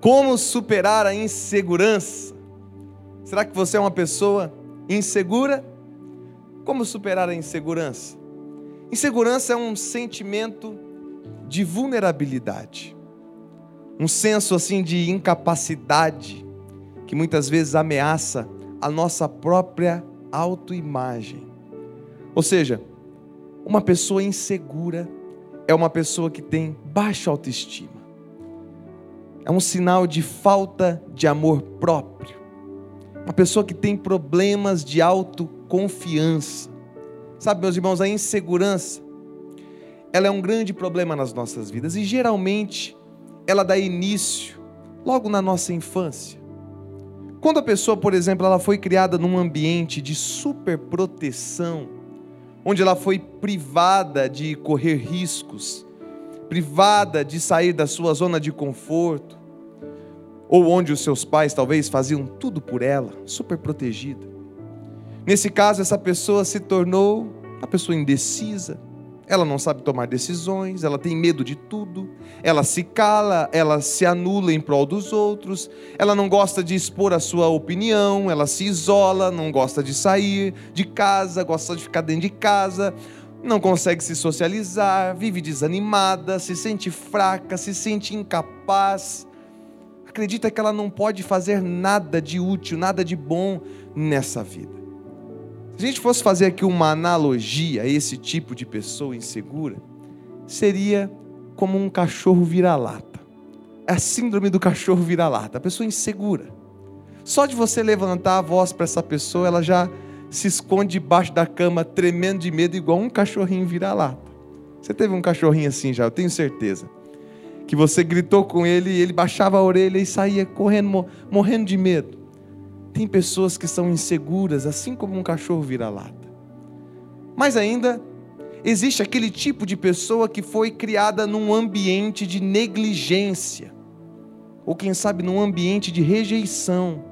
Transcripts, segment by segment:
Como superar a insegurança? Será que você é uma pessoa insegura? Como superar a insegurança? Insegurança é um sentimento de vulnerabilidade, um senso assim de incapacidade que muitas vezes ameaça a nossa própria autoimagem. Ou seja, uma pessoa insegura é uma pessoa que tem baixa autoestima. É um sinal de falta de amor próprio. Uma pessoa que tem problemas de autoconfiança. Sabe, meus irmãos, a insegurança, ela é um grande problema nas nossas vidas e geralmente ela dá início logo na nossa infância. Quando a pessoa, por exemplo, ela foi criada num ambiente de superproteção, onde ela foi privada de correr riscos, privada de sair da sua zona de conforto, ou onde os seus pais talvez faziam tudo por ela, super protegida. Nesse caso, essa pessoa se tornou uma pessoa indecisa, ela não sabe tomar decisões, ela tem medo de tudo, ela se cala, ela se anula em prol dos outros, ela não gosta de expor a sua opinião, ela se isola, não gosta de sair de casa, gosta de ficar dentro de casa, não consegue se socializar, vive desanimada, se sente fraca, se sente incapaz, acredita que ela não pode fazer nada de útil, nada de bom nessa vida. Se a gente fosse fazer aqui uma analogia a esse tipo de pessoa insegura, seria como um cachorro vira-lata. É a síndrome do cachorro vira-lata, a pessoa insegura. Só de você levantar a voz para essa pessoa, ela já se esconde debaixo da cama, tremendo de medo, igual um cachorrinho vira-lata. Você teve um cachorrinho assim já, eu tenho certeza. Que você gritou com ele e ele baixava a orelha e saía correndo, morrendo de medo. Tem pessoas que são inseguras, assim como um cachorro vira-lata. Mas ainda, existe aquele tipo de pessoa que foi criada num ambiente de negligência, ou quem sabe num ambiente de rejeição,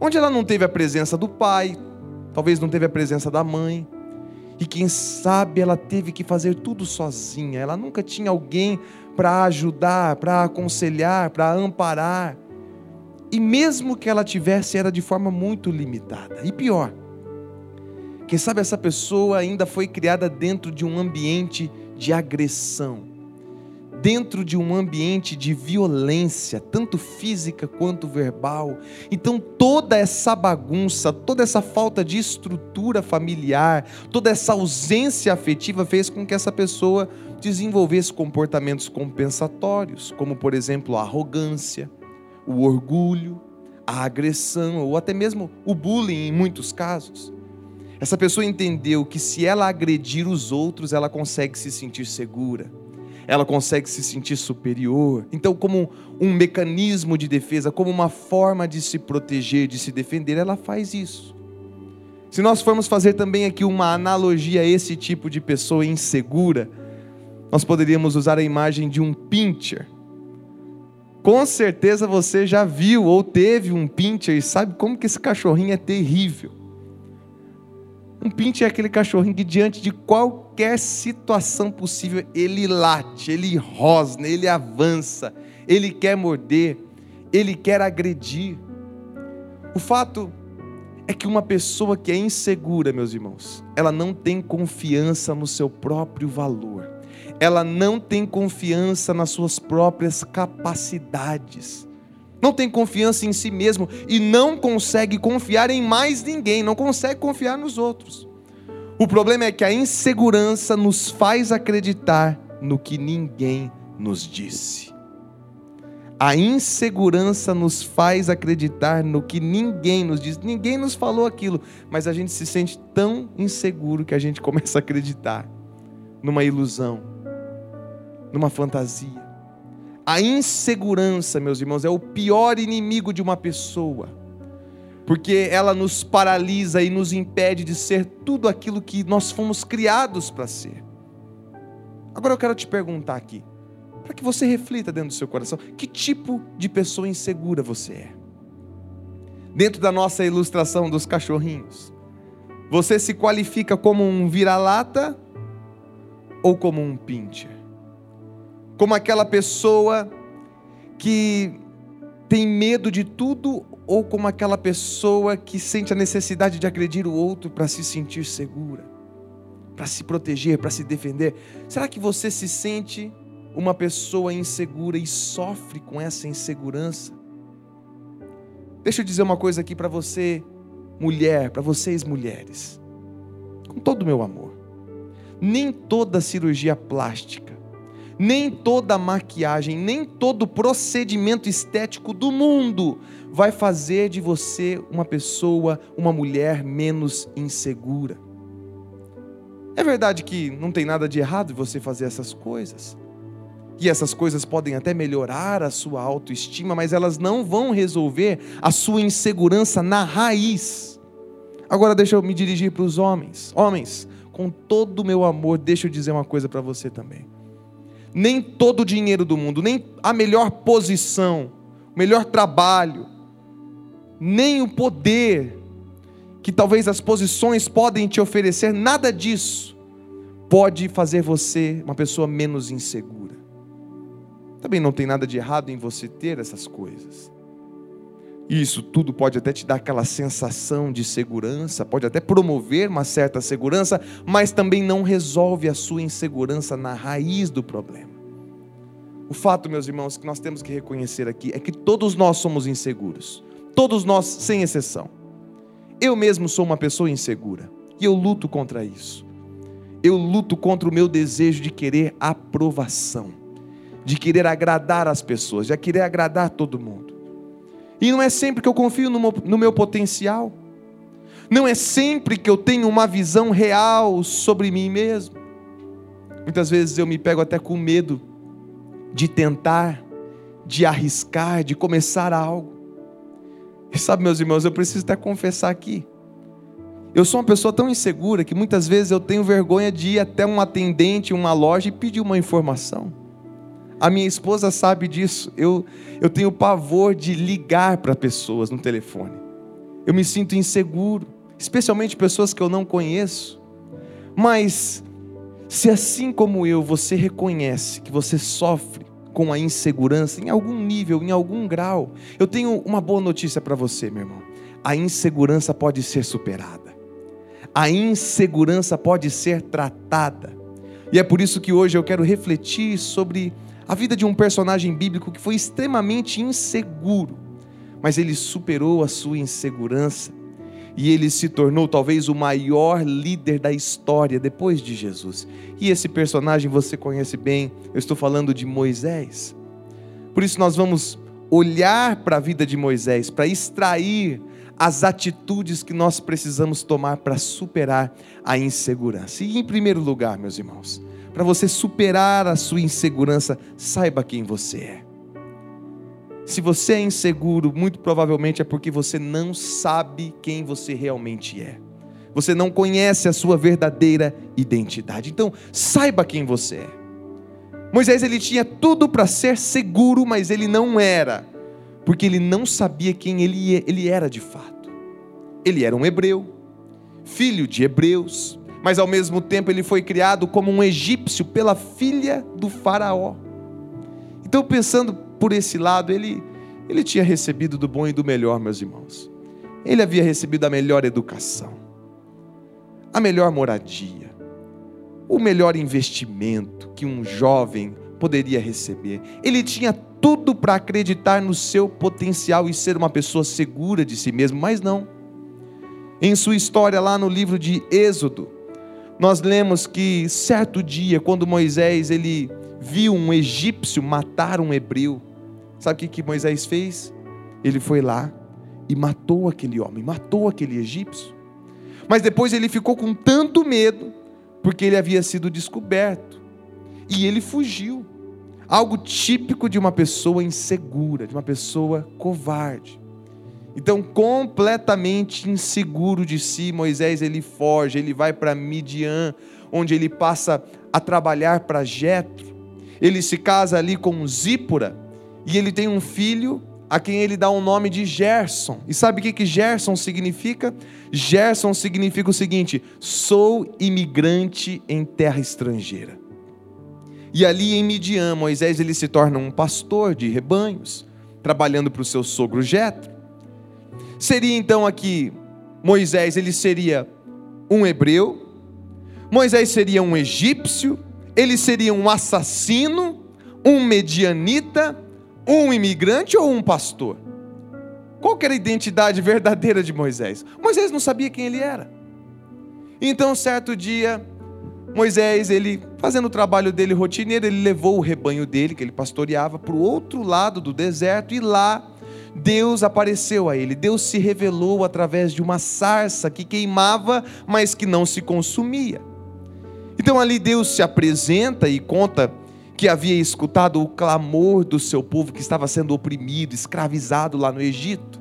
onde ela não teve a presença do pai, talvez não teve a presença da mãe, e quem sabe ela teve que fazer tudo sozinha, ela nunca tinha alguém para ajudar, para aconselhar, para amparar. E mesmo que ela tivesse, era de forma muito limitada. E pior, quem sabe essa pessoa ainda foi criada dentro de um ambiente de agressão, dentro de um ambiente de violência, tanto física quanto verbal. Então toda essa bagunça, toda essa falta de estrutura familiar, toda essa ausência afetiva fez com que essa pessoa desenvolvesse comportamentos compensatórios, como por exemplo a arrogância, o orgulho, a agressão ou até mesmo o bullying em muitos casos. Essa pessoa entendeu que se ela agredir os outros, ela consegue se sentir segura, ela consegue se sentir superior. Então, como um mecanismo de defesa, como uma forma de se proteger, de se defender, ela faz isso. Se nós formos fazer também aqui uma analogia a esse tipo de pessoa insegura, nós poderíamos usar a imagem de um pincher com certeza você já viu ou teve um pincher e sabe como que esse cachorrinho é terrível. Um pincher é aquele cachorrinho que diante de qualquer situação possível, ele late, ele rosna, ele avança, ele quer morder, ele quer agredir. O fato é que uma pessoa que é insegura, meus irmãos, ela não tem confiança no seu próprio valor ela não tem confiança nas suas próprias capacidades, não tem confiança em si mesmo e não consegue confiar em mais ninguém, não consegue confiar nos outros. O problema é que a insegurança nos faz acreditar no que ninguém nos disse. A insegurança nos faz acreditar no que ninguém nos disse. Ninguém nos falou aquilo, mas a gente se sente tão inseguro que a gente começa a acreditar numa ilusão numa fantasia. A insegurança, meus irmãos, é o pior inimigo de uma pessoa, porque ela nos paralisa e nos impede de ser tudo aquilo que nós fomos criados para ser. Agora eu quero te perguntar aqui, para que você reflita dentro do seu coração, que tipo de pessoa insegura você é? Dentro da nossa ilustração dos cachorrinhos, você se qualifica como um vira-lata ou como um pincher? Como aquela pessoa que tem medo de tudo ou como aquela pessoa que sente a necessidade de agredir o outro para se sentir segura, para se proteger, para se defender? Será que você se sente uma pessoa insegura e sofre com essa insegurança? Deixa eu dizer uma coisa aqui para você, mulher, para vocês mulheres, com todo o meu amor. Nem toda cirurgia plástica nem toda maquiagem, nem todo procedimento estético do mundo vai fazer de você uma pessoa, uma mulher menos insegura. É verdade que não tem nada de errado você fazer essas coisas. E essas coisas podem até melhorar a sua autoestima, mas elas não vão resolver a sua insegurança na raiz. Agora deixa eu me dirigir para os homens. Homens, com todo o meu amor, deixa eu dizer uma coisa para você também nem todo o dinheiro do mundo, nem a melhor posição, o melhor trabalho, nem o poder que talvez as posições podem te oferecer, nada disso pode fazer você uma pessoa menos insegura. Também não tem nada de errado em você ter essas coisas. Isso tudo pode até te dar aquela sensação de segurança, pode até promover uma certa segurança, mas também não resolve a sua insegurança na raiz do problema. O fato, meus irmãos, que nós temos que reconhecer aqui é que todos nós somos inseguros. Todos nós, sem exceção. Eu mesmo sou uma pessoa insegura e eu luto contra isso. Eu luto contra o meu desejo de querer aprovação, de querer agradar as pessoas, de querer agradar todo mundo. E não é sempre que eu confio no meu, potencial. Não é sempre que eu tenho uma visão real sobre mim mesmo. Muitas vezes eu me pego até com medo de tentar, de arriscar, de começar algo. E sabe, meus irmãos, eu preciso até confessar aqui. Eu sou uma pessoa tão insegura que muitas vezes eu tenho vergonha de ir até um atendente uma loja e pedir uma informação. A minha esposa sabe disso. Eu, eu tenho pavor de ligar para pessoas no telefone. Eu me sinto inseguro, especialmente pessoas que eu não conheço. Mas, se assim como eu, você reconhece que você sofre com a insegurança em algum nível, em algum grau, eu tenho uma boa notícia para você, meu irmão. A insegurança pode ser superada. A insegurança pode ser tratada. E é por isso que hoje eu quero refletir sobre a vida de um personagem bíblico que foi extremamente inseguro, mas ele superou a sua insegurança e ele se tornou talvez o maior líder da história depois de Jesus. E esse personagem você conhece bem, eu estou falando de Moisés. Por isso nós vamos olhar para a vida de Moisés, para extrair as atitudes que nós precisamos tomar para superar a insegurança. E em primeiro lugar, meus irmãos, para você superar a sua insegurança, saiba quem você é. Se você é inseguro, muito provavelmente é porque você não sabe quem você realmente é. Você não conhece a sua verdadeira identidade. Então, saiba quem você é. Moisés ele tinha tudo para ser seguro, mas ele não era, porque ele não sabia quem ele, ele era de fato. Ele era um hebreu, filho de hebreus, mas ao mesmo tempo ele foi criado como um egípcio pela filha do Faraó. Então, pensando por esse lado, ele, ele tinha recebido do bom e do melhor, meus irmãos. Ele havia recebido a melhor educação, a melhor moradia, o melhor investimento que um jovem poderia receber. Ele tinha tudo para acreditar no seu potencial e ser uma pessoa segura de si mesmo, mas não. Em sua história, lá no livro de Êxodo, nós lemos que certo dia, quando Moisés ele viu um egípcio matar um hebreu, sabe o que, que Moisés fez? Ele foi lá e matou aquele homem, matou aquele egípcio. Mas depois ele ficou com tanto medo, porque ele havia sido descoberto, e ele fugiu. Algo típico de uma pessoa insegura, de uma pessoa covarde. Então, completamente inseguro de si, Moisés ele foge, ele vai para Midian, onde ele passa a trabalhar para Jetro. Ele se casa ali com Zípora e ele tem um filho a quem ele dá o nome de Gerson. E sabe o que que Gerson significa? Gerson significa o seguinte: sou imigrante em terra estrangeira. E ali em Midian, Moisés ele se torna um pastor de rebanhos trabalhando para o seu sogro Jetro. Seria então aqui Moisés, ele seria um hebreu, Moisés seria um egípcio, ele seria um assassino, um medianita, um imigrante ou um pastor? Qual era a identidade verdadeira de Moisés? Moisés não sabia quem ele era. Então, certo dia, Moisés, ele fazendo o trabalho dele rotineiro, ele levou o rebanho dele, que ele pastoreava, para o outro lado do deserto e lá Deus apareceu a ele. Deus se revelou através de uma sarça que queimava, mas que não se consumia. Então ali Deus se apresenta e conta que havia escutado o clamor do seu povo que estava sendo oprimido, escravizado lá no Egito.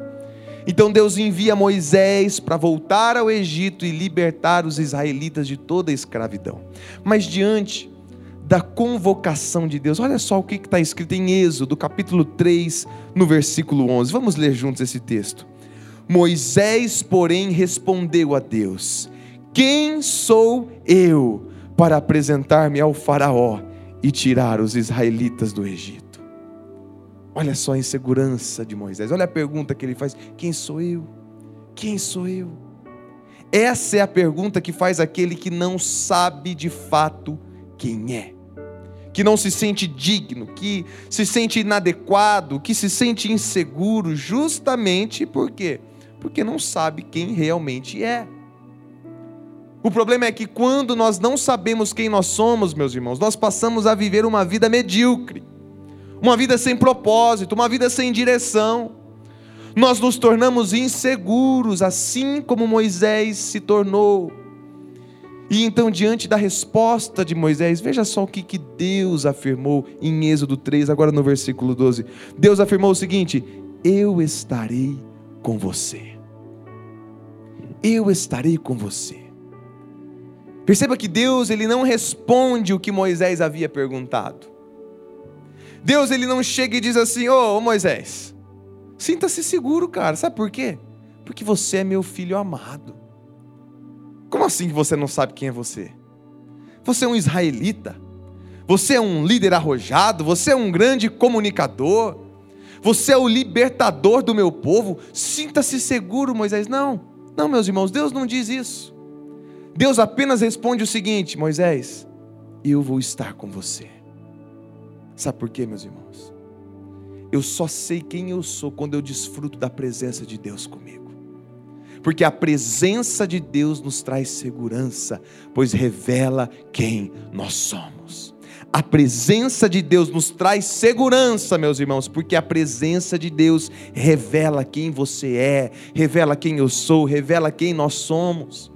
Então Deus envia Moisés para voltar ao Egito e libertar os israelitas de toda a escravidão. Mas diante da convocação de Deus, olha só o que está escrito em Êxodo, capítulo 3, no versículo 11. Vamos ler juntos esse texto. Moisés, porém, respondeu a Deus: Quem sou eu para apresentar-me ao Faraó e tirar os israelitas do Egito? Olha só a insegurança de Moisés. Olha a pergunta que ele faz: Quem sou eu? Quem sou eu? Essa é a pergunta que faz aquele que não sabe de fato quem é, que não se sente digno, que se sente inadequado, que se sente inseguro, justamente por quê? Porque não sabe quem realmente é. O problema é que quando nós não sabemos quem nós somos, meus irmãos, nós passamos a viver uma vida medíocre uma vida sem propósito, uma vida sem direção. Nós nos tornamos inseguros, assim como Moisés se tornou. E então, diante da resposta de Moisés, veja só o que, que Deus afirmou em Êxodo 3, agora no versículo 12. Deus afirmou o seguinte: Eu estarei com você. Eu estarei com você. Perceba que Deus ele não responde o que Moisés havia perguntado. Deus ele não chega e diz assim: Ô oh, Moisés, sinta-se seguro, cara. Sabe por quê? Porque você é meu filho amado. Como assim que você não sabe quem é você? Você é um israelita. Você é um líder arrojado. Você é um grande comunicador. Você é o libertador do meu povo. Sinta-se seguro, Moisés. Não, não, meus irmãos, Deus não diz isso. Deus apenas responde o seguinte: Moisés, eu vou estar com você. Sabe por quê, meus irmãos? Eu só sei quem eu sou quando eu desfruto da presença de Deus comigo. Porque a presença de Deus nos traz segurança, pois revela quem nós somos. A presença de Deus nos traz segurança, meus irmãos, porque a presença de Deus revela quem você é, revela quem eu sou, revela quem nós somos.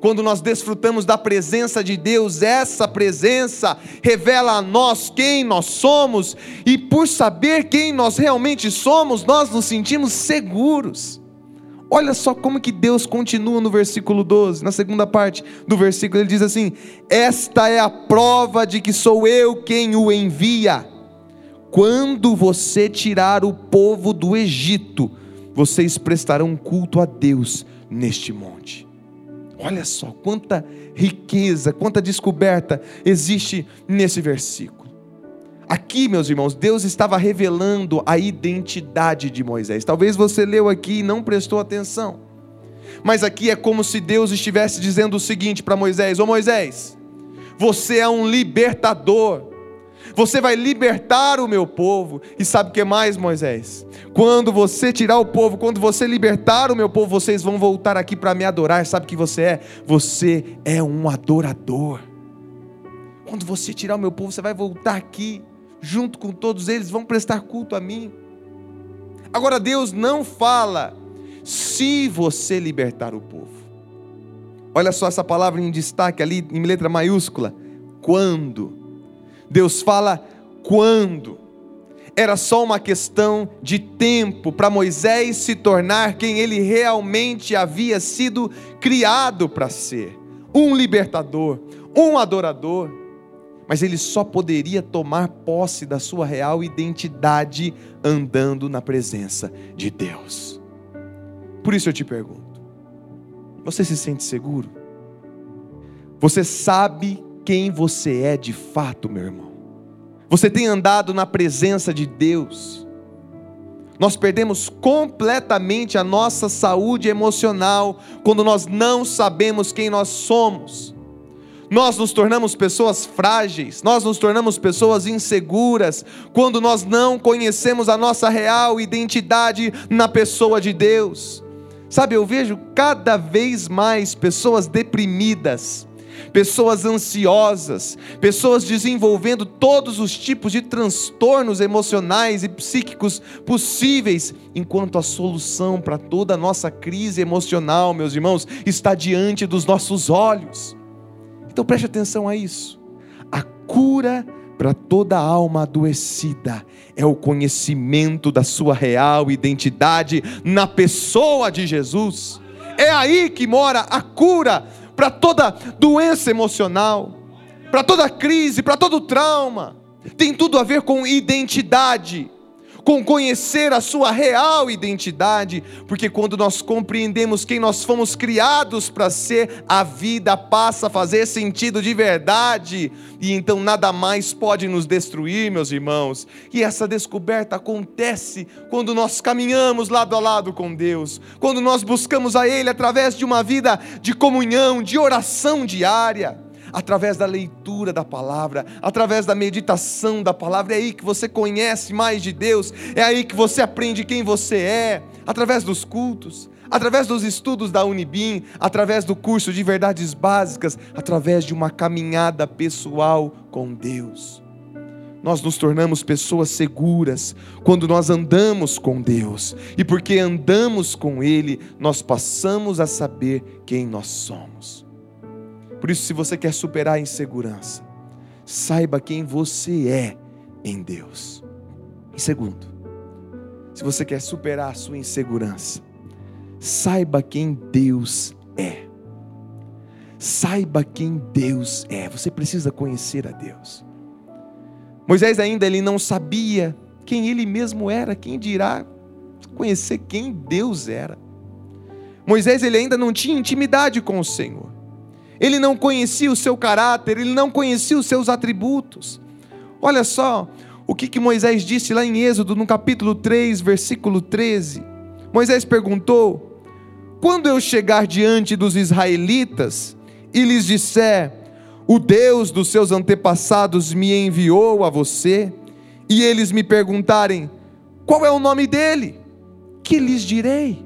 Quando nós desfrutamos da presença de Deus, essa presença revela a nós quem nós somos, e por saber quem nós realmente somos, nós nos sentimos seguros. Olha só como que Deus continua no versículo 12, na segunda parte do versículo, ele diz assim: Esta é a prova de que sou eu quem o envia. Quando você tirar o povo do Egito, vocês prestarão culto a Deus neste monte. Olha só quanta riqueza, quanta descoberta existe nesse versículo. Aqui, meus irmãos, Deus estava revelando a identidade de Moisés. Talvez você leu aqui e não prestou atenção. Mas aqui é como se Deus estivesse dizendo o seguinte para Moisés: Ô Moisés, você é um libertador. Você vai libertar o meu povo. E sabe o que mais, Moisés? Quando você tirar o povo, quando você libertar o meu povo, vocês vão voltar aqui para me adorar. Sabe o que você é? Você é um adorador. Quando você tirar o meu povo, você vai voltar aqui, junto com todos eles, vão prestar culto a mim. Agora, Deus não fala se você libertar o povo. Olha só essa palavra em destaque ali, em letra maiúscula. Quando Deus fala quando. Era só uma questão de tempo para Moisés se tornar quem ele realmente havia sido criado para ser: um libertador, um adorador. Mas ele só poderia tomar posse da sua real identidade andando na presença de Deus. Por isso eu te pergunto: você se sente seguro? Você sabe quem você é de fato, meu irmão. Você tem andado na presença de Deus. Nós perdemos completamente a nossa saúde emocional quando nós não sabemos quem nós somos. Nós nos tornamos pessoas frágeis, nós nos tornamos pessoas inseguras quando nós não conhecemos a nossa real identidade na pessoa de Deus. Sabe, eu vejo cada vez mais pessoas deprimidas, pessoas ansiosas, pessoas desenvolvendo todos os tipos de transtornos emocionais e psíquicos possíveis, enquanto a solução para toda a nossa crise emocional, meus irmãos, está diante dos nossos olhos. Então preste atenção a isso. A cura para toda alma adoecida é o conhecimento da sua real identidade na pessoa de Jesus. É aí que mora a cura para toda doença emocional, para toda crise, para todo trauma. Tem tudo a ver com identidade com conhecer a sua real identidade, porque quando nós compreendemos quem nós fomos criados para ser, a vida passa a fazer sentido de verdade, e então nada mais pode nos destruir, meus irmãos. E essa descoberta acontece quando nós caminhamos lado a lado com Deus, quando nós buscamos a Ele através de uma vida de comunhão, de oração diária através da leitura da palavra, através da meditação da palavra. É aí que você conhece mais de Deus, é aí que você aprende quem você é, através dos cultos, através dos estudos da Unibim, através do curso de verdades básicas, através de uma caminhada pessoal com Deus. Nós nos tornamos pessoas seguras quando nós andamos com Deus, e porque andamos com Ele, nós passamos a saber quem nós somos. Por isso, se você quer superar a insegurança, saiba quem você é em Deus. E segundo, se você quer superar a sua insegurança, saiba quem Deus é. Saiba quem Deus é. Você precisa conhecer a Deus. Moisés ainda ele não sabia quem ele mesmo era, quem dirá conhecer quem Deus era. Moisés ele ainda não tinha intimidade com o Senhor. Ele não conhecia o seu caráter, ele não conhecia os seus atributos. Olha só o que, que Moisés disse lá em Êxodo, no capítulo 3, versículo 13. Moisés perguntou: Quando eu chegar diante dos israelitas e lhes disser, o Deus dos seus antepassados me enviou a você, e eles me perguntarem, qual é o nome dele? Que lhes direi?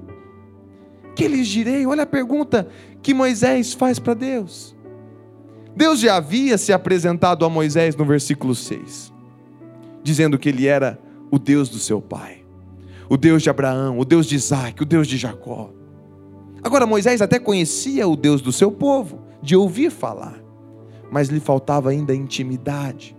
Que lhes direi? Olha a pergunta que Moisés faz para Deus. Deus já havia se apresentado a Moisés no versículo 6, dizendo que ele era o Deus do seu pai, o Deus de Abraão, o Deus de Isaac, o Deus de Jacó. Agora, Moisés até conhecia o Deus do seu povo, de ouvir falar, mas lhe faltava ainda intimidade.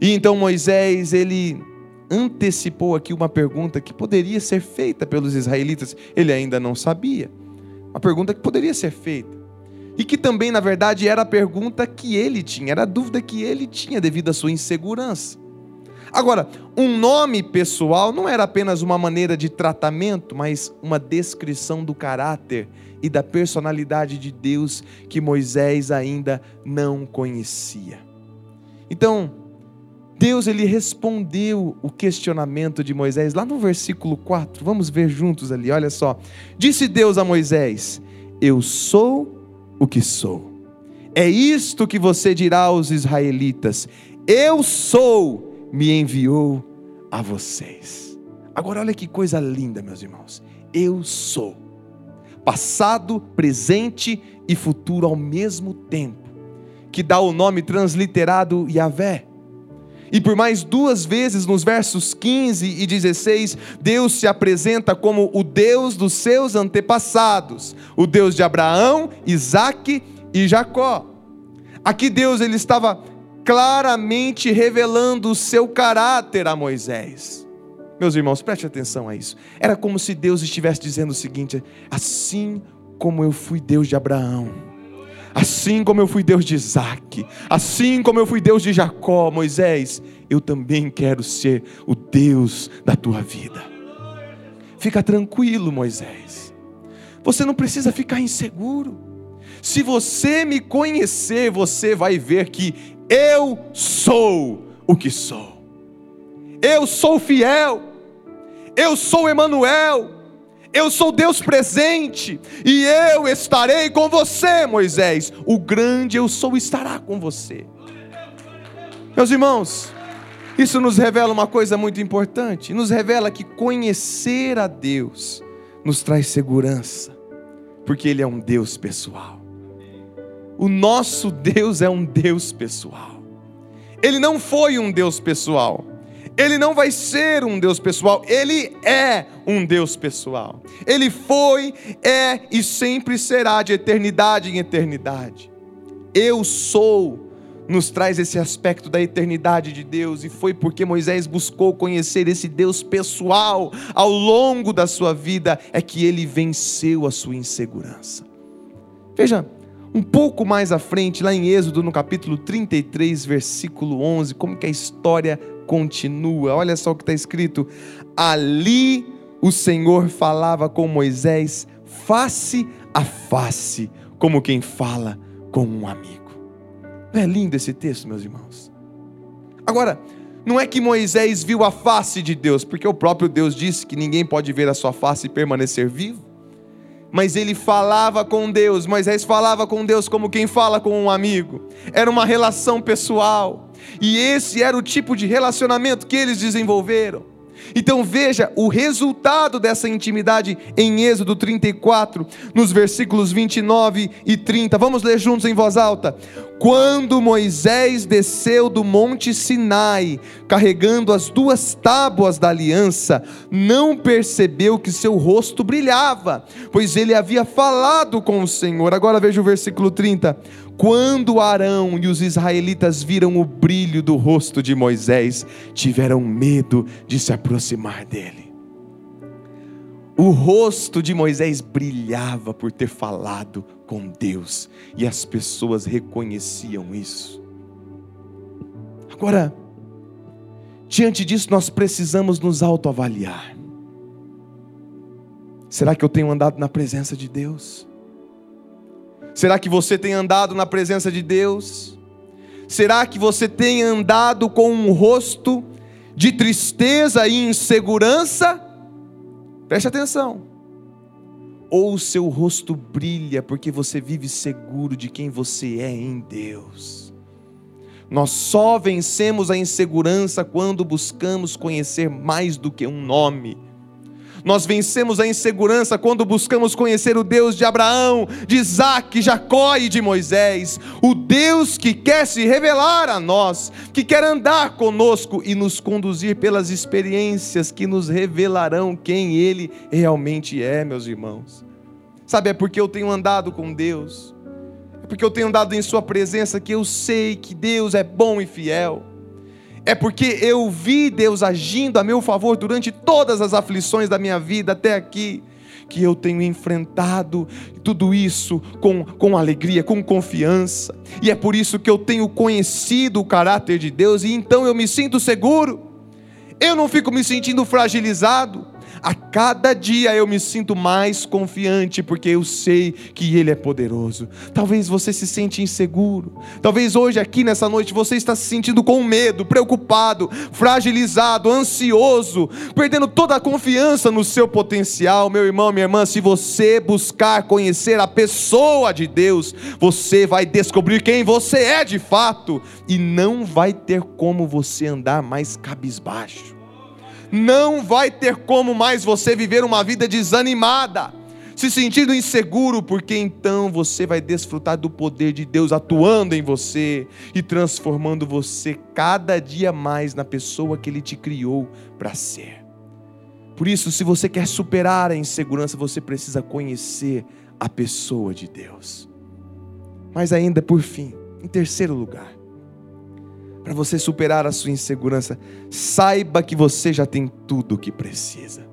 E então Moisés, ele antecipou aqui uma pergunta que poderia ser feita pelos israelitas, ele ainda não sabia. Uma pergunta que poderia ser feita. E que também, na verdade, era a pergunta que ele tinha, era a dúvida que ele tinha devido à sua insegurança. Agora, um nome pessoal não era apenas uma maneira de tratamento, mas uma descrição do caráter e da personalidade de Deus que Moisés ainda não conhecia. Então, Deus ele respondeu o questionamento de Moisés lá no versículo 4. Vamos ver juntos ali, olha só. Disse Deus a Moisés: Eu sou o que sou. É isto que você dirá aos israelitas: Eu sou, me enviou a vocês. Agora olha que coisa linda, meus irmãos. Eu sou. Passado, presente e futuro ao mesmo tempo, que dá o nome transliterado Yahvé e por mais duas vezes nos versos 15 e 16, Deus se apresenta como o Deus dos seus antepassados, o Deus de Abraão, Isaque e Jacó. Aqui Deus ele estava claramente revelando o seu caráter a Moisés. Meus irmãos, preste atenção a isso. Era como se Deus estivesse dizendo o seguinte: assim como eu fui Deus de Abraão, Assim como eu fui Deus de Isaac, assim como eu fui Deus de Jacó, Moisés, eu também quero ser o Deus da tua vida. Fica tranquilo, Moisés. Você não precisa ficar inseguro. Se você me conhecer, você vai ver que eu sou o que sou. Eu sou fiel. Eu sou Emanuel. Eu sou Deus presente e eu estarei com você, Moisés. O grande eu sou estará com você. Meus irmãos, isso nos revela uma coisa muito importante. Nos revela que conhecer a Deus nos traz segurança, porque Ele é um Deus pessoal. O nosso Deus é um Deus pessoal. Ele não foi um Deus pessoal. Ele não vai ser um Deus pessoal, ele é um Deus pessoal. Ele foi, é e sempre será de eternidade em eternidade. Eu sou nos traz esse aspecto da eternidade de Deus, e foi porque Moisés buscou conhecer esse Deus pessoal ao longo da sua vida, é que ele venceu a sua insegurança. Veja, um pouco mais à frente, lá em Êxodo, no capítulo 33, versículo 11, como que a história continua. Olha só o que está escrito: ali o Senhor falava com Moisés face a face, como quem fala com um amigo. Não é lindo esse texto, meus irmãos? Agora, não é que Moisés viu a face de Deus, porque o próprio Deus disse que ninguém pode ver a sua face e permanecer vivo. Mas ele falava com Deus, Moisés falava com Deus como quem fala com um amigo. Era uma relação pessoal. E esse era o tipo de relacionamento que eles desenvolveram. Então veja o resultado dessa intimidade em Êxodo 34, nos versículos 29 e 30. Vamos ler juntos em voz alta. Quando Moisés desceu do monte Sinai, carregando as duas tábuas da aliança, não percebeu que seu rosto brilhava, pois ele havia falado com o Senhor. Agora veja o versículo 30 quando Arão e os israelitas viram o brilho do rosto de Moisés, tiveram medo de se aproximar dele. O rosto de Moisés brilhava por ter falado com Deus, e as pessoas reconheciam isso. Agora, diante disso, nós precisamos nos autoavaliar. Será que eu tenho andado na presença de Deus? Será que você tem andado na presença de Deus? Será que você tem andado com um rosto de tristeza e insegurança? Preste atenção. Ou o seu rosto brilha porque você vive seguro de quem você é em Deus. Nós só vencemos a insegurança quando buscamos conhecer mais do que um nome nós vencemos a insegurança quando buscamos conhecer o Deus de Abraão, de Isaac, Jacó e de Moisés. O Deus que quer se revelar a nós, que quer andar conosco e nos conduzir pelas experiências que nos revelarão quem Ele realmente é, meus irmãos. Sabe, é porque eu tenho andado com Deus, é porque eu tenho andado em Sua presença que eu sei que Deus é bom e fiel é porque eu vi Deus agindo a meu favor durante todas as aflições da minha vida até aqui, que eu tenho enfrentado tudo isso com, com alegria, com confiança, e é por isso que eu tenho conhecido o caráter de Deus, e então eu me sinto seguro, eu não fico me sentindo fragilizado, a cada dia eu me sinto mais confiante, porque eu sei que Ele é poderoso. Talvez você se sente inseguro. Talvez hoje, aqui nessa noite, você está se sentindo com medo, preocupado, fragilizado, ansioso, perdendo toda a confiança no seu potencial. Meu irmão, minha irmã, se você buscar conhecer a pessoa de Deus, você vai descobrir quem você é de fato e não vai ter como você andar mais cabisbaixo não vai ter como mais você viver uma vida desanimada, se sentindo inseguro, porque então você vai desfrutar do poder de Deus atuando em você e transformando você cada dia mais na pessoa que Ele te criou para ser. Por isso, se você quer superar a insegurança, você precisa conhecer a pessoa de Deus. Mas ainda por fim, em terceiro lugar, para você superar a sua insegurança, saiba que você já tem tudo o que precisa.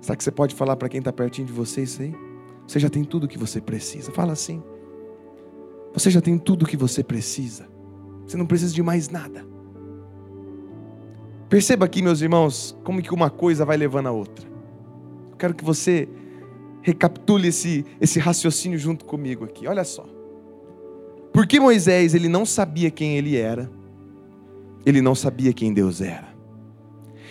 Será que você pode falar para quem está pertinho de você isso aí? Você já tem tudo o que você precisa. Fala assim. Você já tem tudo o que você precisa. Você não precisa de mais nada. Perceba aqui, meus irmãos, como que uma coisa vai levando a outra. Eu quero que você recapitule esse, esse raciocínio junto comigo aqui. Olha só. Porque Moisés, ele não sabia quem ele era, ele não sabia quem Deus era.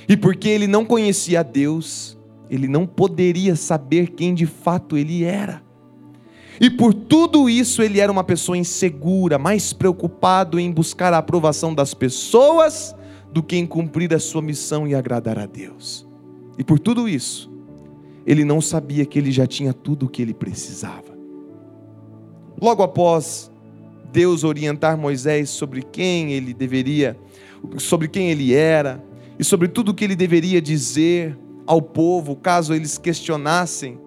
E porque ele não conhecia Deus, ele não poderia saber quem de fato ele era. E por tudo isso ele era uma pessoa insegura, mais preocupado em buscar a aprovação das pessoas do que em cumprir a sua missão e agradar a Deus. E por tudo isso, ele não sabia que ele já tinha tudo o que ele precisava. Logo após Deus orientar Moisés sobre quem ele deveria, sobre quem ele era e sobre tudo o que ele deveria dizer ao povo, caso eles questionassem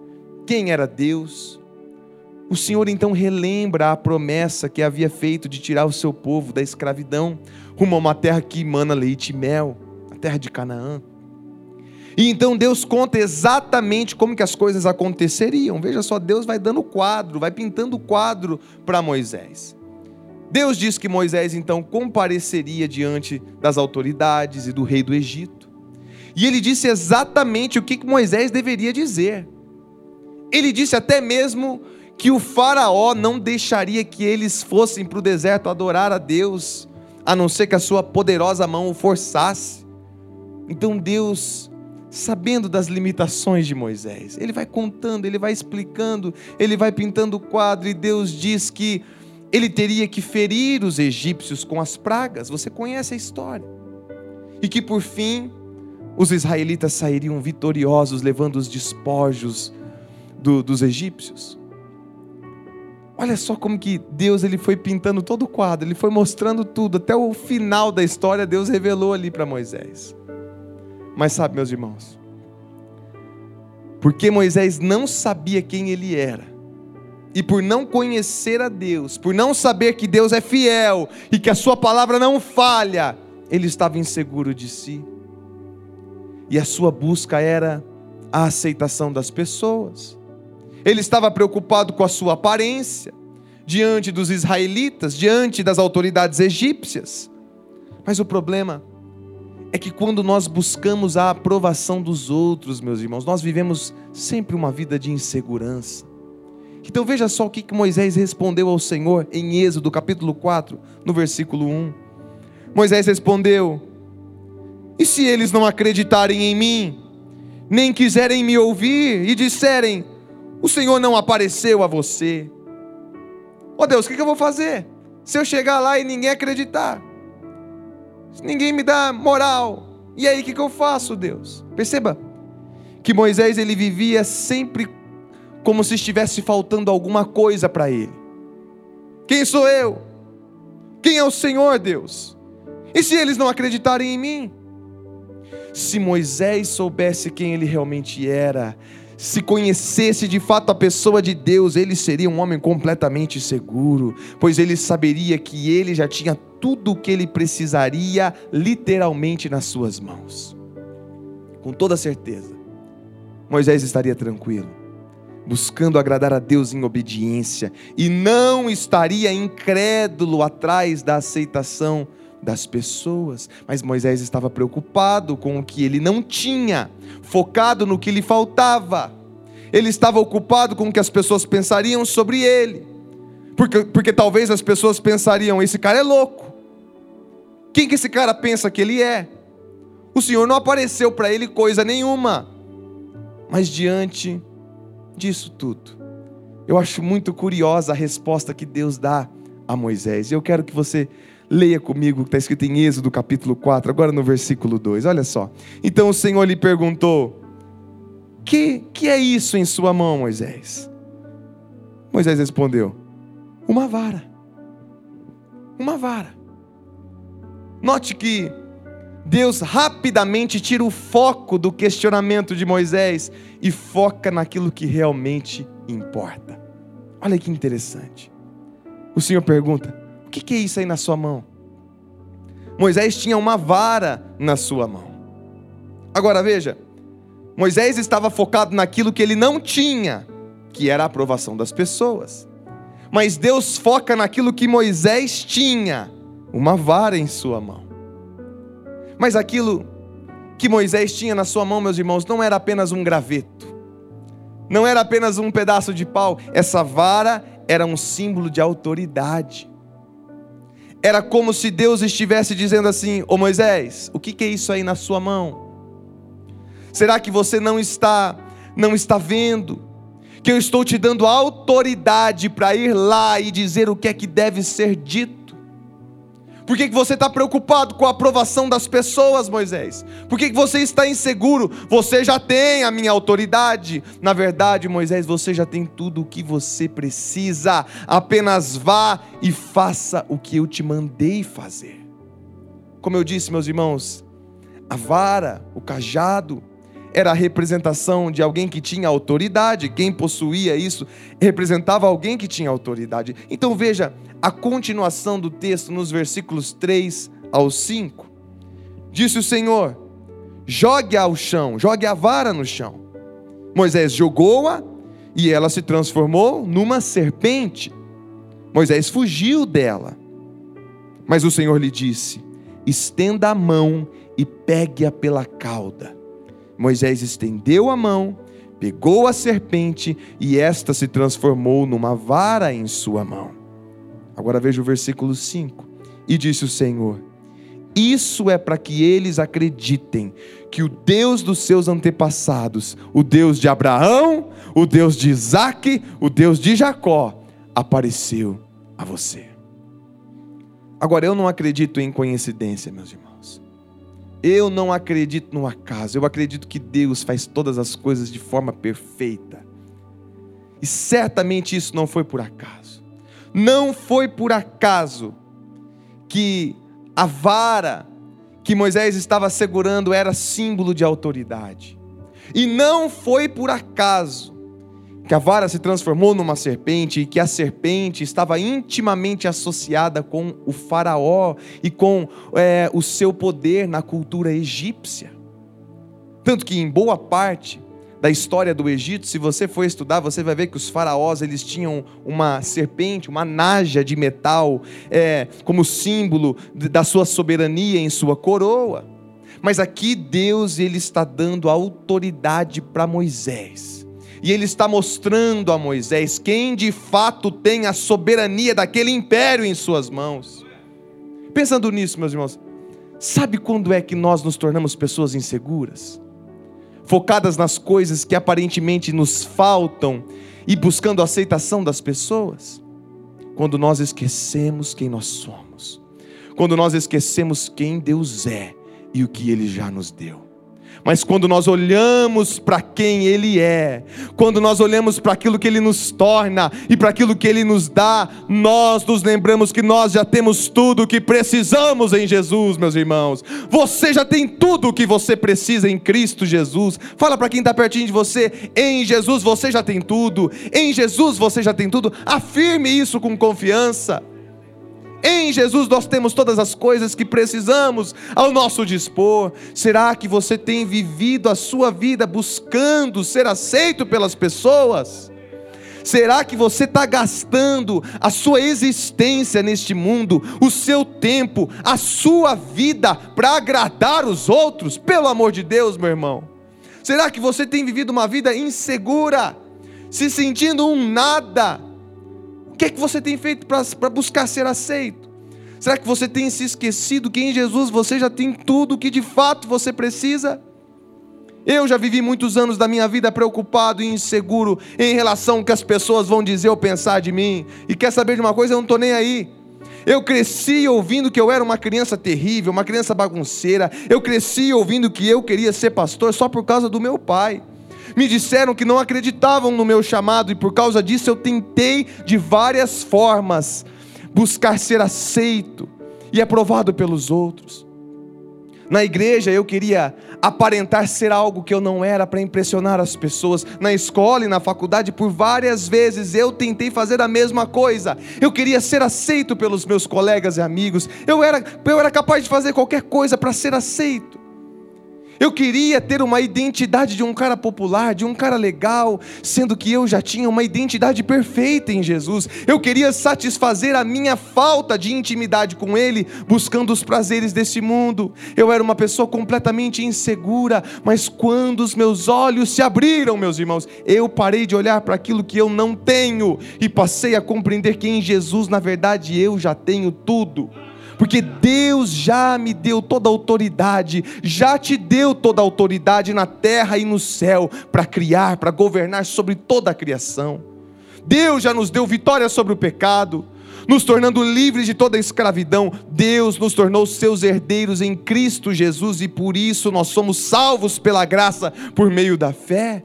quem era Deus, o Senhor então relembra a promessa que havia feito de tirar o seu povo da escravidão rumo a uma terra que emana leite e mel, a terra de Canaã. E então Deus conta exatamente como que as coisas aconteceriam. Veja só, Deus vai dando quadro, vai pintando o quadro para Moisés. Deus diz que Moisés então compareceria diante das autoridades e do rei do Egito. E ele disse exatamente o que Moisés deveria dizer. Ele disse até mesmo que o Faraó não deixaria que eles fossem para o deserto adorar a Deus, a não ser que a sua poderosa mão o forçasse. Então Deus, sabendo das limitações de Moisés, ele vai contando, ele vai explicando, ele vai pintando o quadro, e Deus diz que ele teria que ferir os egípcios com as pragas. Você conhece a história. E que por fim, os israelitas sairiam vitoriosos, levando os despojos do, dos egípcios. Olha só como que Deus ele foi pintando todo o quadro, ele foi mostrando tudo, até o final da história Deus revelou ali para Moisés. Mas sabe, meus irmãos, porque Moisés não sabia quem ele era, e por não conhecer a Deus, por não saber que Deus é fiel e que a sua palavra não falha, ele estava inseguro de si. E a sua busca era a aceitação das pessoas. Ele estava preocupado com a sua aparência diante dos israelitas, diante das autoridades egípcias. Mas o problema é que quando nós buscamos a aprovação dos outros, meus irmãos, nós vivemos sempre uma vida de insegurança. Então veja só o que Moisés respondeu ao Senhor em Êxodo capítulo 4, no versículo 1. Moisés respondeu: E se eles não acreditarem em mim, nem quiserem me ouvir e disserem: o Senhor não apareceu a você. Ó oh Deus, o que eu vou fazer? Se eu chegar lá e ninguém acreditar, se ninguém me dá moral, e aí o que eu faço, Deus? Perceba que Moisés ele vivia sempre como se estivesse faltando alguma coisa para ele. Quem sou eu? Quem é o Senhor, Deus? E se eles não acreditarem em mim? Se Moisés soubesse quem ele realmente era, se conhecesse de fato a pessoa de Deus, ele seria um homem completamente seguro, pois ele saberia que ele já tinha tudo o que ele precisaria literalmente nas suas mãos. Com toda certeza, Moisés estaria tranquilo, buscando agradar a Deus em obediência, e não estaria incrédulo atrás da aceitação das pessoas, mas Moisés estava preocupado com o que ele não tinha, focado no que lhe faltava. Ele estava ocupado com o que as pessoas pensariam sobre ele, porque, porque talvez as pessoas pensariam: esse cara é louco. Quem que esse cara pensa que ele é? O Senhor não apareceu para ele coisa nenhuma. Mas diante disso tudo, eu acho muito curiosa a resposta que Deus dá a Moisés. Eu quero que você Leia comigo o que está escrito em Êxodo capítulo 4, agora no versículo 2. Olha só. Então o Senhor lhe perguntou: Que, que é isso em sua mão, Moisés? Moisés respondeu: Uma vara. Uma vara. Note que Deus rapidamente tira o foco do questionamento de Moisés e foca naquilo que realmente importa. Olha que interessante. O Senhor pergunta: o que é isso aí na sua mão? Moisés tinha uma vara na sua mão. Agora veja, Moisés estava focado naquilo que ele não tinha, que era a aprovação das pessoas. Mas Deus foca naquilo que Moisés tinha, uma vara em sua mão. Mas aquilo que Moisés tinha na sua mão, meus irmãos, não era apenas um graveto, não era apenas um pedaço de pau, essa vara era um símbolo de autoridade. Era como se Deus estivesse dizendo assim: Ô Moisés, o que, é isso aí na sua mão? Será que você não está não está vendo que eu estou te dando autoridade para ir lá e dizer o que é que deve ser dito? Por que, que você está preocupado com a aprovação das pessoas, Moisés? Por que, que você está inseguro? Você já tem a minha autoridade. Na verdade, Moisés, você já tem tudo o que você precisa. Apenas vá e faça o que eu te mandei fazer. Como eu disse, meus irmãos, a vara, o cajado, era a representação de alguém que tinha autoridade. Quem possuía isso representava alguém que tinha autoridade. Então veja a continuação do texto nos versículos 3 ao 5. Disse o Senhor: jogue ao chão, jogue a vara no chão. Moisés jogou-a e ela se transformou numa serpente. Moisés fugiu dela. Mas o Senhor lhe disse: estenda a mão e pegue-a pela cauda. Moisés estendeu a mão, pegou a serpente e esta se transformou numa vara em sua mão. Agora veja o versículo 5. E disse o Senhor: Isso é para que eles acreditem que o Deus dos seus antepassados, o Deus de Abraão, o Deus de Isaac, o Deus de Jacó, apareceu a você. Agora, eu não acredito em coincidência, meus irmãos. Eu não acredito no acaso, eu acredito que Deus faz todas as coisas de forma perfeita. E certamente isso não foi por acaso. Não foi por acaso que a vara que Moisés estava segurando era símbolo de autoridade. E não foi por acaso que a vara se transformou numa serpente e que a serpente estava intimamente associada com o faraó e com é, o seu poder na cultura egípcia. Tanto que em boa parte da história do Egito, se você for estudar, você vai ver que os faraós eles tinham uma serpente, uma naja de metal, é, como símbolo da sua soberania em sua coroa. Mas aqui Deus ele está dando autoridade para Moisés e ele está mostrando a Moisés quem de fato tem a soberania daquele império em suas mãos. Pensando nisso, meus irmãos, sabe quando é que nós nos tornamos pessoas inseguras? Focadas nas coisas que aparentemente nos faltam e buscando a aceitação das pessoas? Quando nós esquecemos quem nós somos, quando nós esquecemos quem Deus é e o que Ele já nos deu. Mas quando nós olhamos para quem Ele é, quando nós olhamos para aquilo que Ele nos torna e para aquilo que Ele nos dá, nós nos lembramos que nós já temos tudo o que precisamos em Jesus, meus irmãos. Você já tem tudo o que você precisa em Cristo Jesus. Fala para quem está pertinho de você: em Jesus você já tem tudo, em Jesus você já tem tudo. Afirme isso com confiança. Em Jesus nós temos todas as coisas que precisamos ao nosso dispor. Será que você tem vivido a sua vida buscando ser aceito pelas pessoas? Será que você está gastando a sua existência neste mundo, o seu tempo, a sua vida para agradar os outros? Pelo amor de Deus, meu irmão. Será que você tem vivido uma vida insegura, se sentindo um nada? Que é que você tem feito para buscar ser aceito? Será que você tem se esquecido que em Jesus você já tem tudo o que de fato você precisa? Eu já vivi muitos anos da minha vida preocupado e inseguro em relação ao que as pessoas vão dizer ou pensar de mim. E quer saber de uma coisa? Eu não estou nem aí. Eu cresci ouvindo que eu era uma criança terrível, uma criança bagunceira. Eu cresci ouvindo que eu queria ser pastor só por causa do meu pai me disseram que não acreditavam no meu chamado e por causa disso eu tentei de várias formas buscar ser aceito e aprovado pelos outros. Na igreja eu queria aparentar ser algo que eu não era para impressionar as pessoas. Na escola e na faculdade, por várias vezes eu tentei fazer a mesma coisa. Eu queria ser aceito pelos meus colegas e amigos. Eu era, eu era capaz de fazer qualquer coisa para ser aceito. Eu queria ter uma identidade de um cara popular, de um cara legal, sendo que eu já tinha uma identidade perfeita em Jesus. Eu queria satisfazer a minha falta de intimidade com Ele, buscando os prazeres desse mundo. Eu era uma pessoa completamente insegura, mas quando os meus olhos se abriram, meus irmãos, eu parei de olhar para aquilo que eu não tenho e passei a compreender que em Jesus, na verdade, eu já tenho tudo porque Deus já me deu toda a autoridade, já te deu toda a autoridade na terra e no céu para criar, para governar sobre toda a criação. Deus já nos deu vitória sobre o pecado, nos tornando livres de toda escravidão. Deus nos tornou seus herdeiros em Cristo Jesus e por isso nós somos salvos pela graça por meio da fé.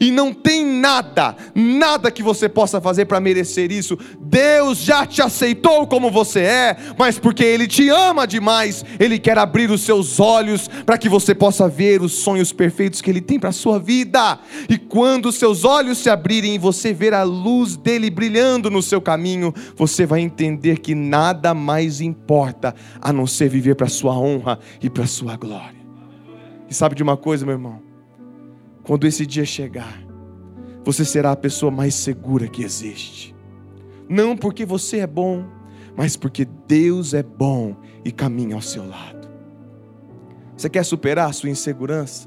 E não tem nada, nada que você possa fazer para merecer isso. Deus já te aceitou como você é, mas porque Ele te ama demais, Ele quer abrir os seus olhos para que você possa ver os sonhos perfeitos que Ele tem para a sua vida. E quando seus olhos se abrirem e você ver a luz dele brilhando no seu caminho, você vai entender que nada mais importa a não ser viver para a sua honra e para a sua glória. E sabe de uma coisa, meu irmão? Quando esse dia chegar, você será a pessoa mais segura que existe. Não porque você é bom, mas porque Deus é bom e caminha ao seu lado. Você quer superar a sua insegurança?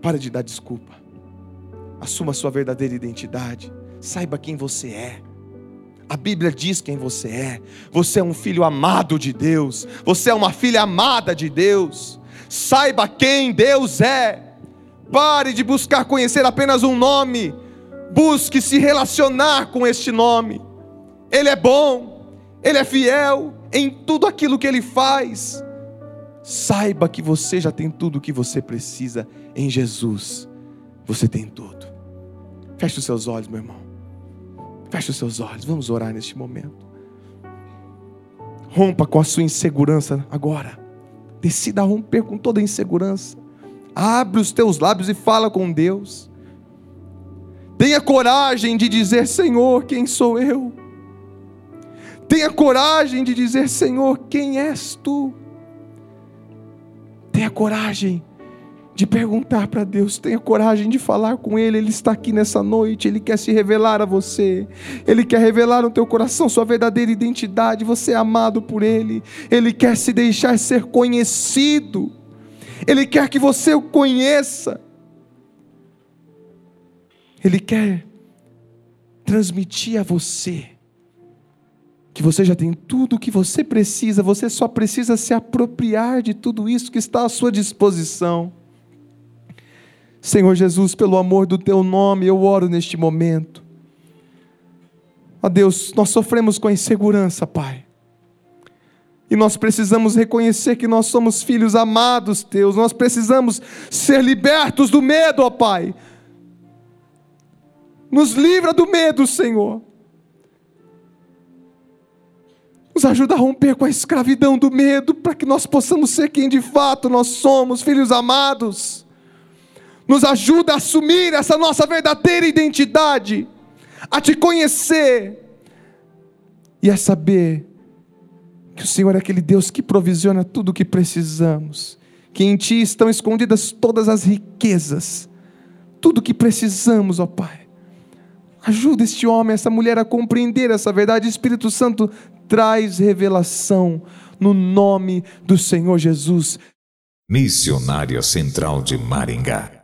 Pare de dar desculpa. Assuma a sua verdadeira identidade. Saiba quem você é. A Bíblia diz quem você é. Você é um filho amado de Deus. Você é uma filha amada de Deus. Saiba quem Deus é. Pare de buscar conhecer apenas um nome. Busque se relacionar com este nome. Ele é bom, ele é fiel em tudo aquilo que ele faz. Saiba que você já tem tudo o que você precisa em Jesus. Você tem tudo. Feche os seus olhos, meu irmão. Feche os seus olhos. Vamos orar neste momento. Rompa com a sua insegurança agora. Decida romper com toda a insegurança. Abre os teus lábios e fala com Deus. Tenha coragem de dizer: Senhor, quem sou eu? Tenha coragem de dizer: Senhor, quem és tu? Tenha coragem de perguntar para Deus, tenha coragem de falar com Ele, Ele está aqui nessa noite, Ele quer se revelar a você, Ele quer revelar no teu coração sua verdadeira identidade, você é amado por Ele, Ele quer se deixar ser conhecido. Ele quer que você o conheça. Ele quer transmitir a você que você já tem tudo o que você precisa, você só precisa se apropriar de tudo isso que está à sua disposição. Senhor Jesus, pelo amor do teu nome, eu oro neste momento. Ó Deus, nós sofremos com insegurança, Pai. E nós precisamos reconhecer que nós somos filhos amados teus, nós precisamos ser libertos do medo, ó Pai. Nos livra do medo, Senhor. Nos ajuda a romper com a escravidão do medo, para que nós possamos ser quem de fato nós somos, filhos amados. Nos ajuda a assumir essa nossa verdadeira identidade, a te conhecer e a saber que o Senhor é aquele Deus que provisiona tudo o que precisamos, que em Ti estão escondidas todas as riquezas, tudo o que precisamos, ó Pai. Ajuda este homem, essa mulher a compreender essa verdade. Espírito Santo traz revelação no nome do Senhor Jesus. Missionária Central de Maringá